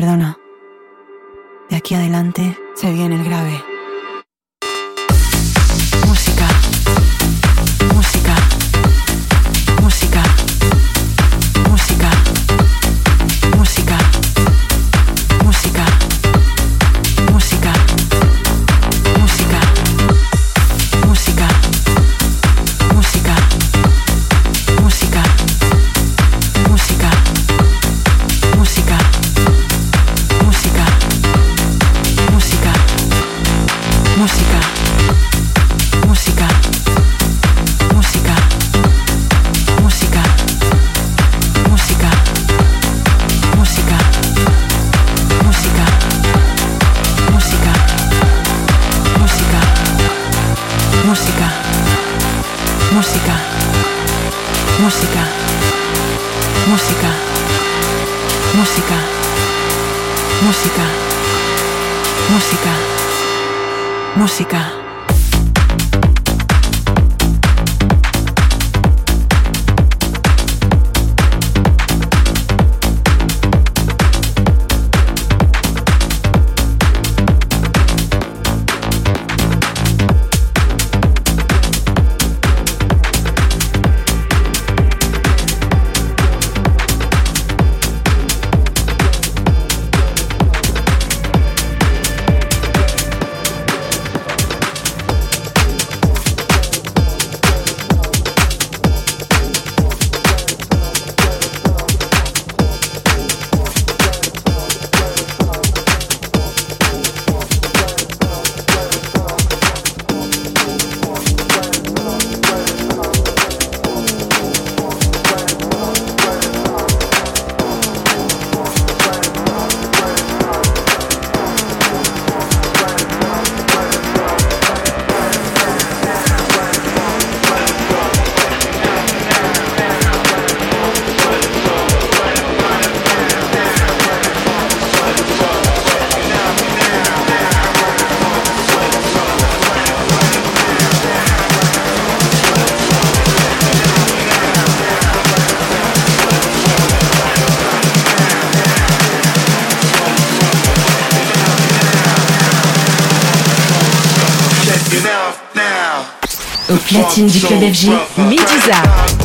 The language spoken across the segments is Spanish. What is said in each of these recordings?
Perdona. De aquí adelante se viene el grave. Platine du club FG, Medusa.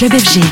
Club FG.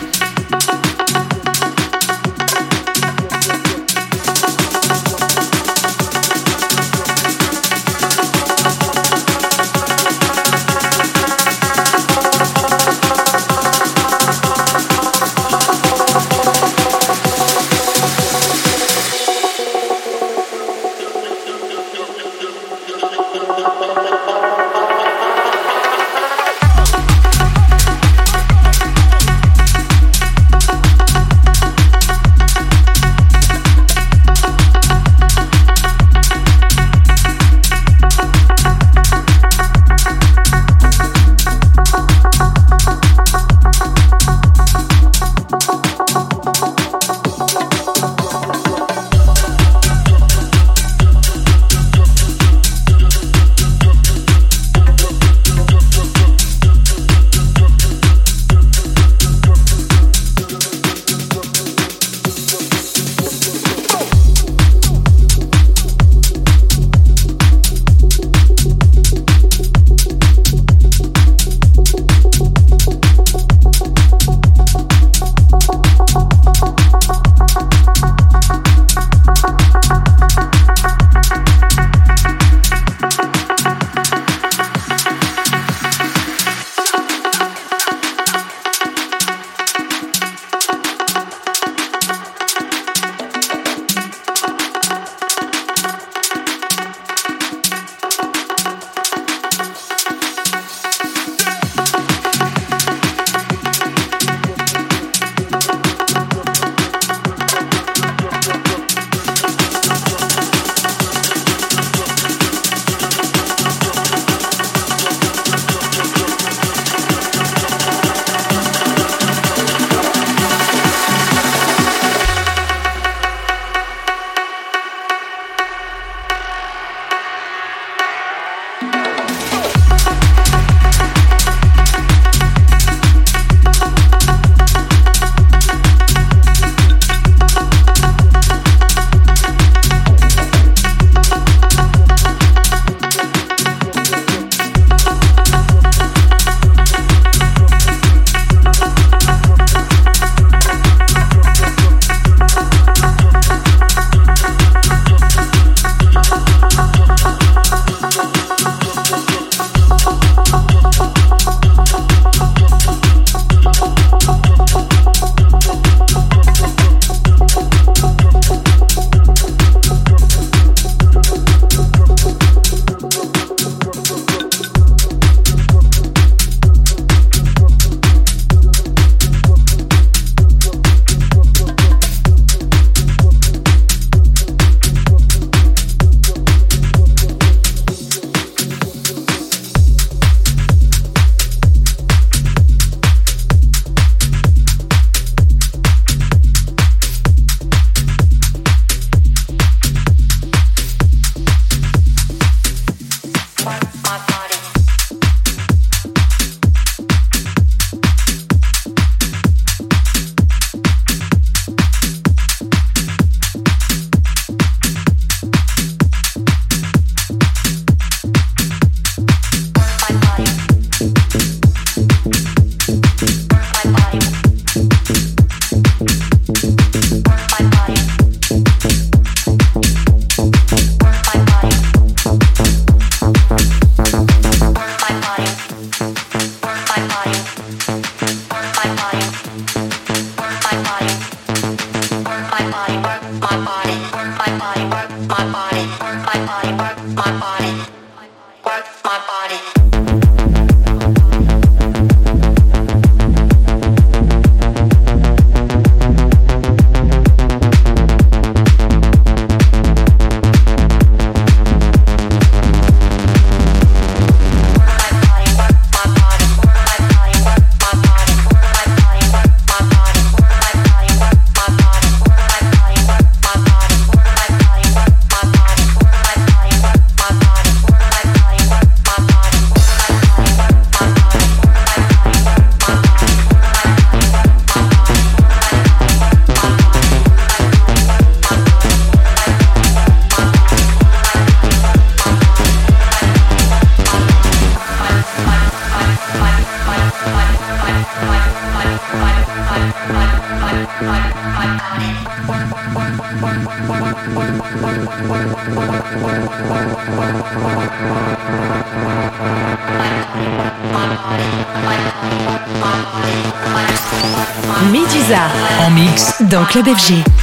Club FG.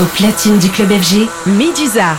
Au platine du club FG, Medusa.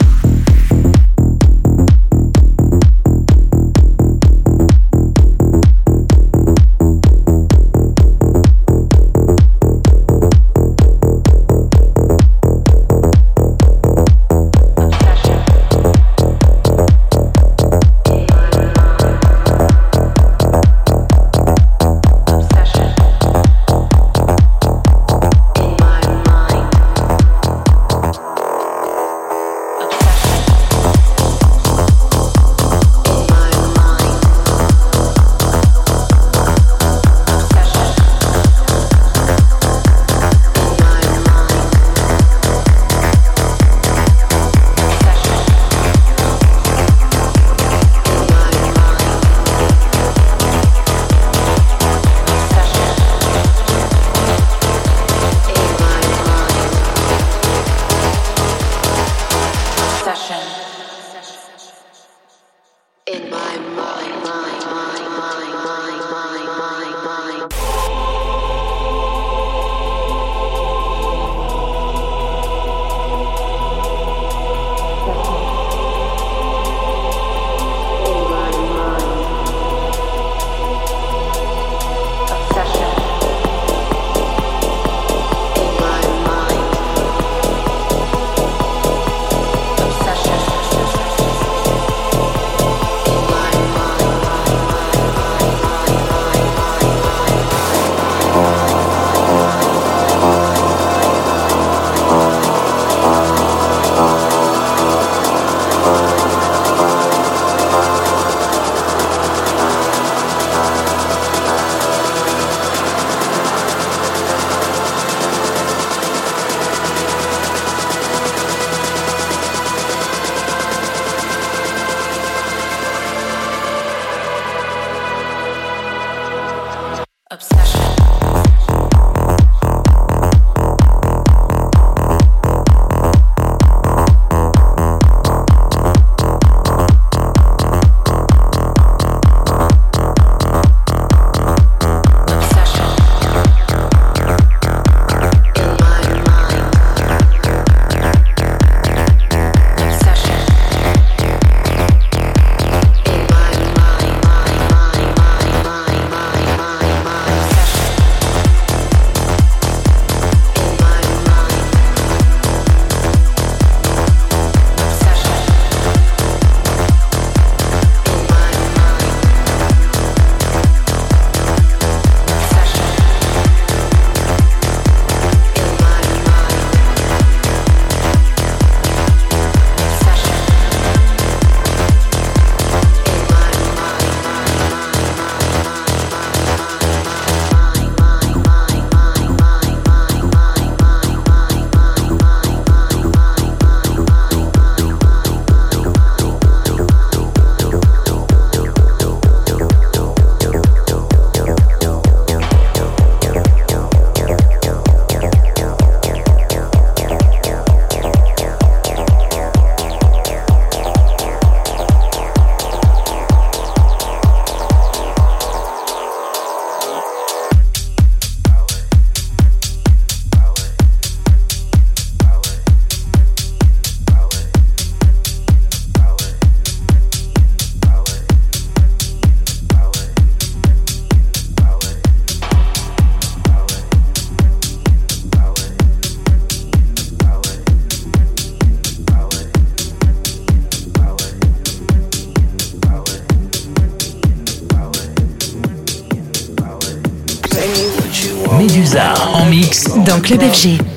Club FG.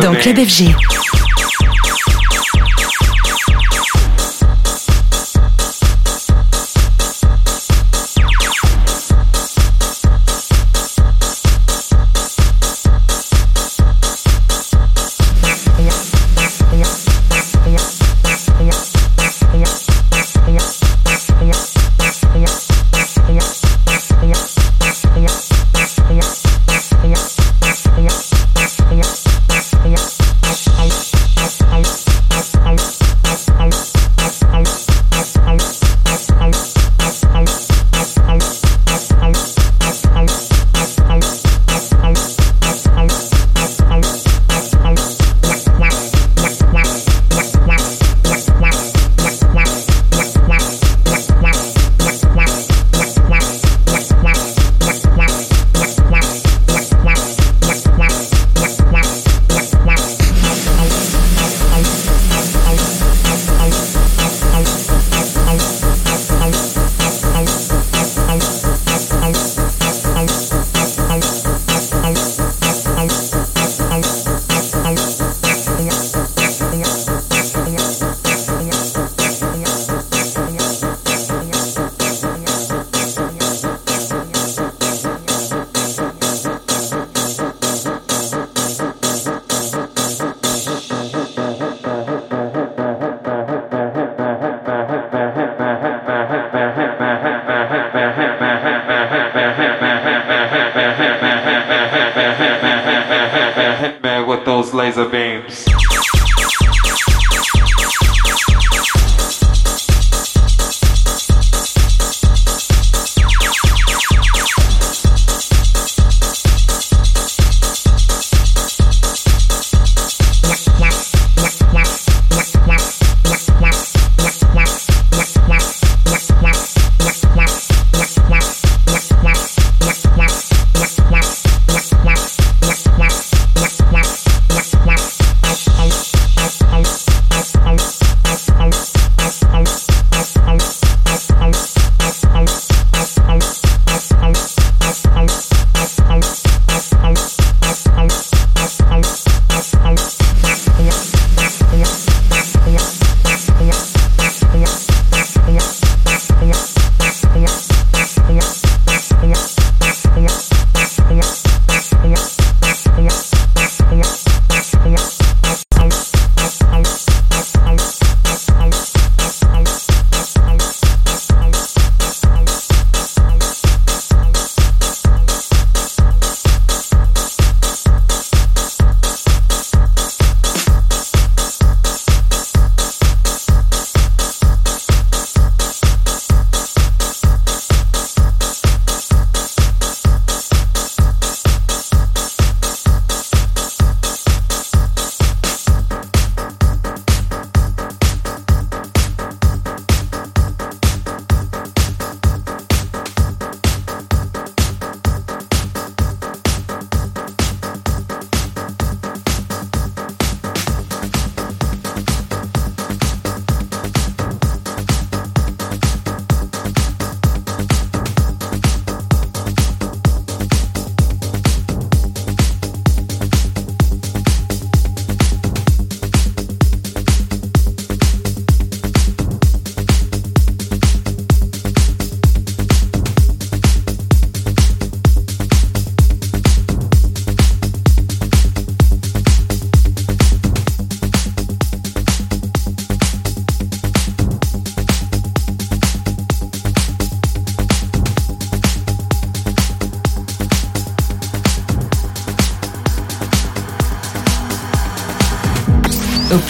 Dans Club FG.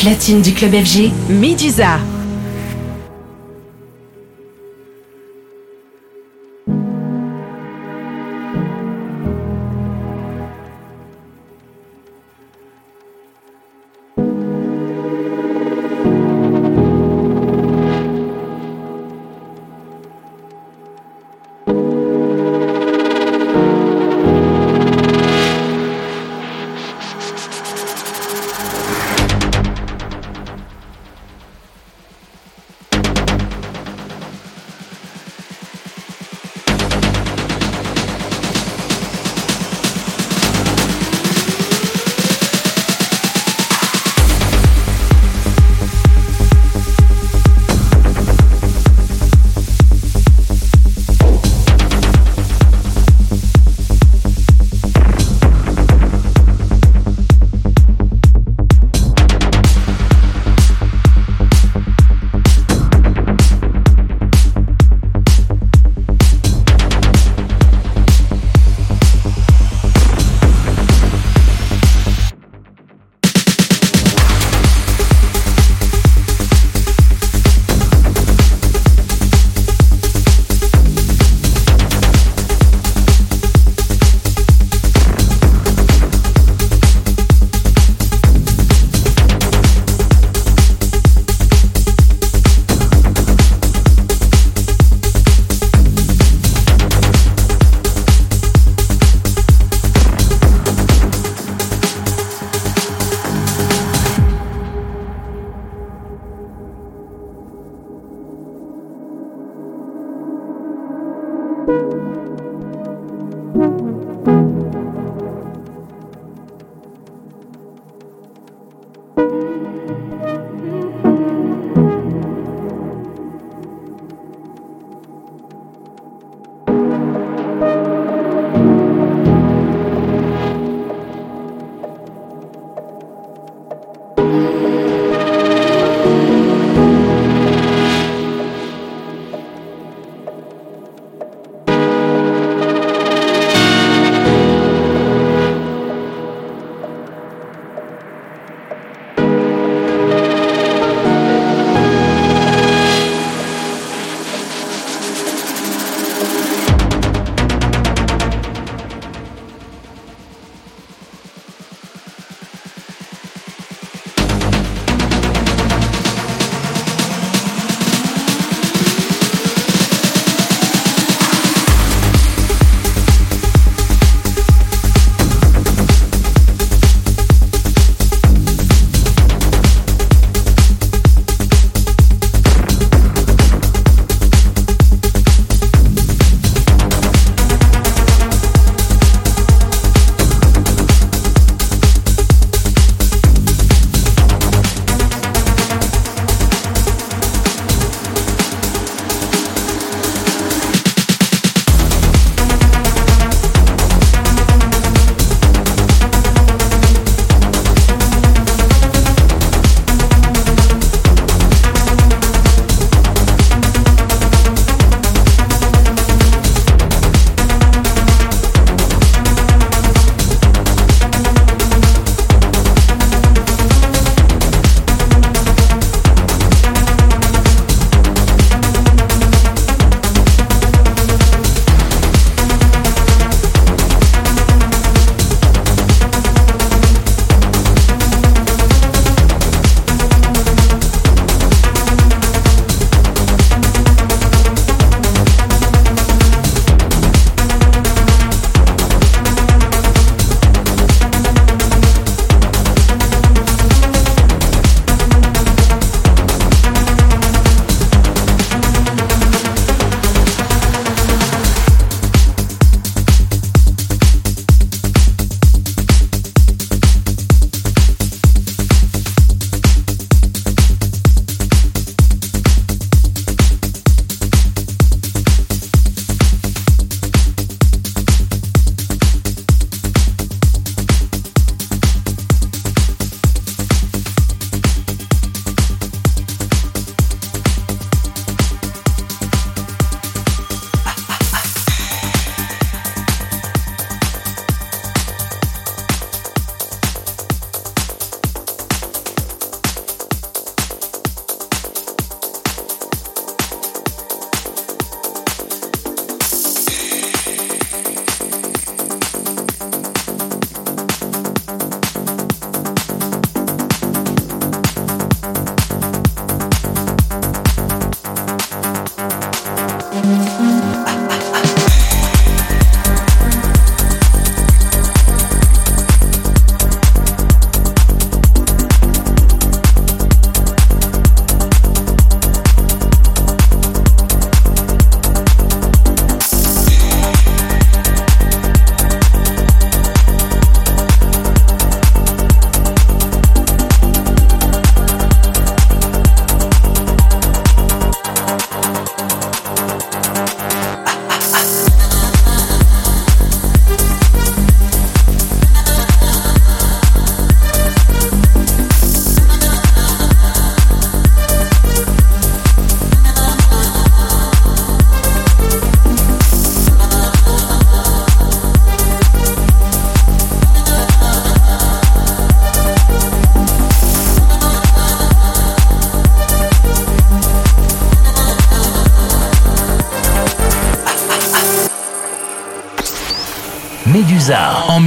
Platine du club FG, Medusa.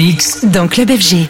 Mix dans Club FG.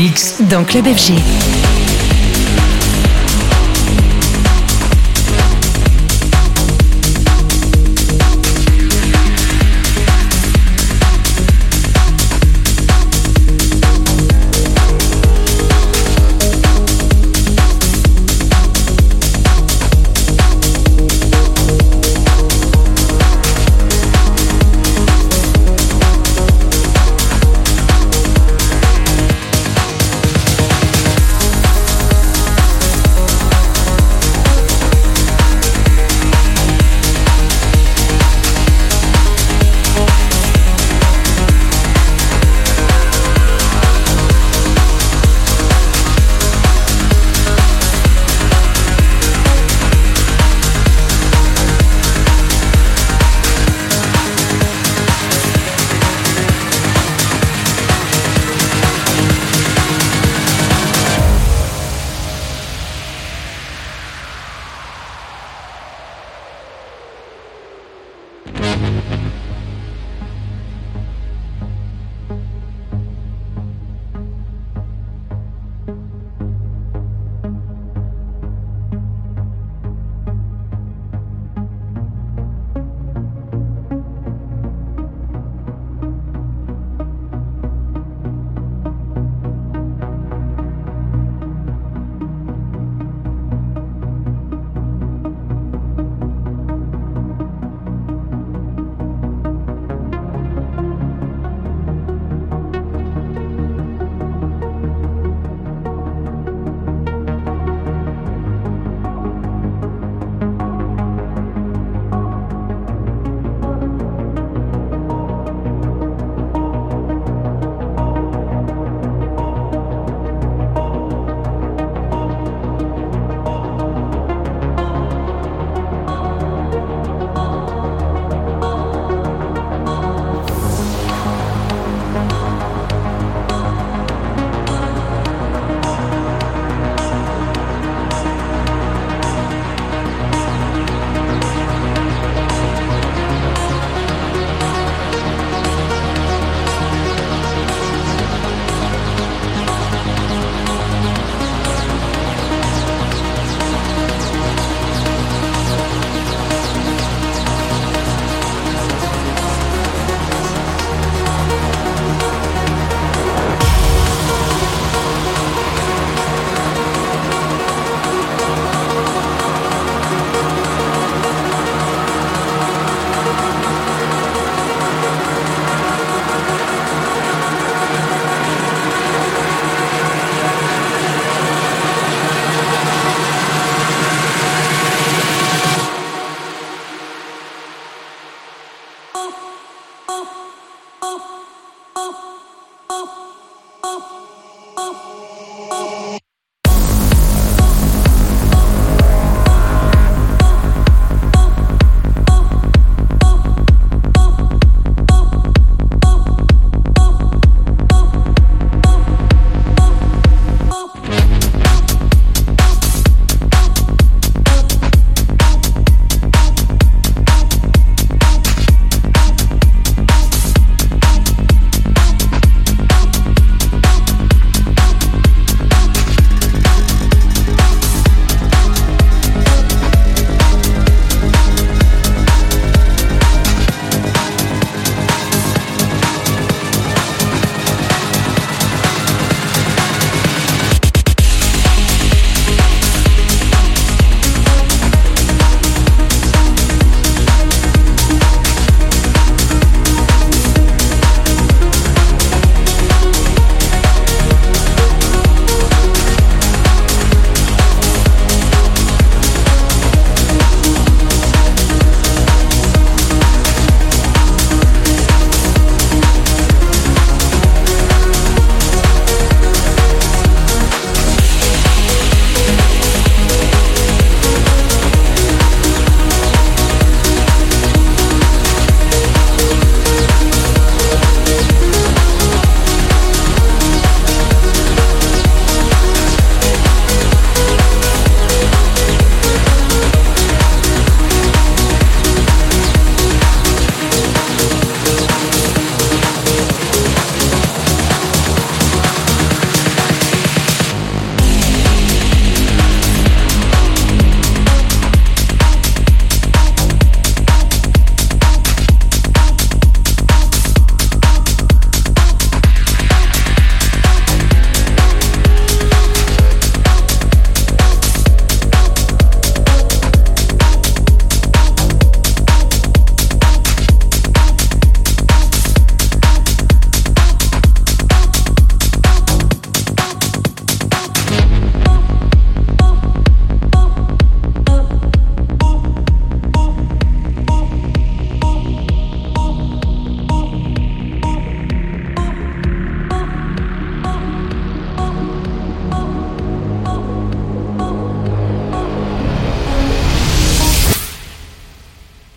mix Dans Club FG.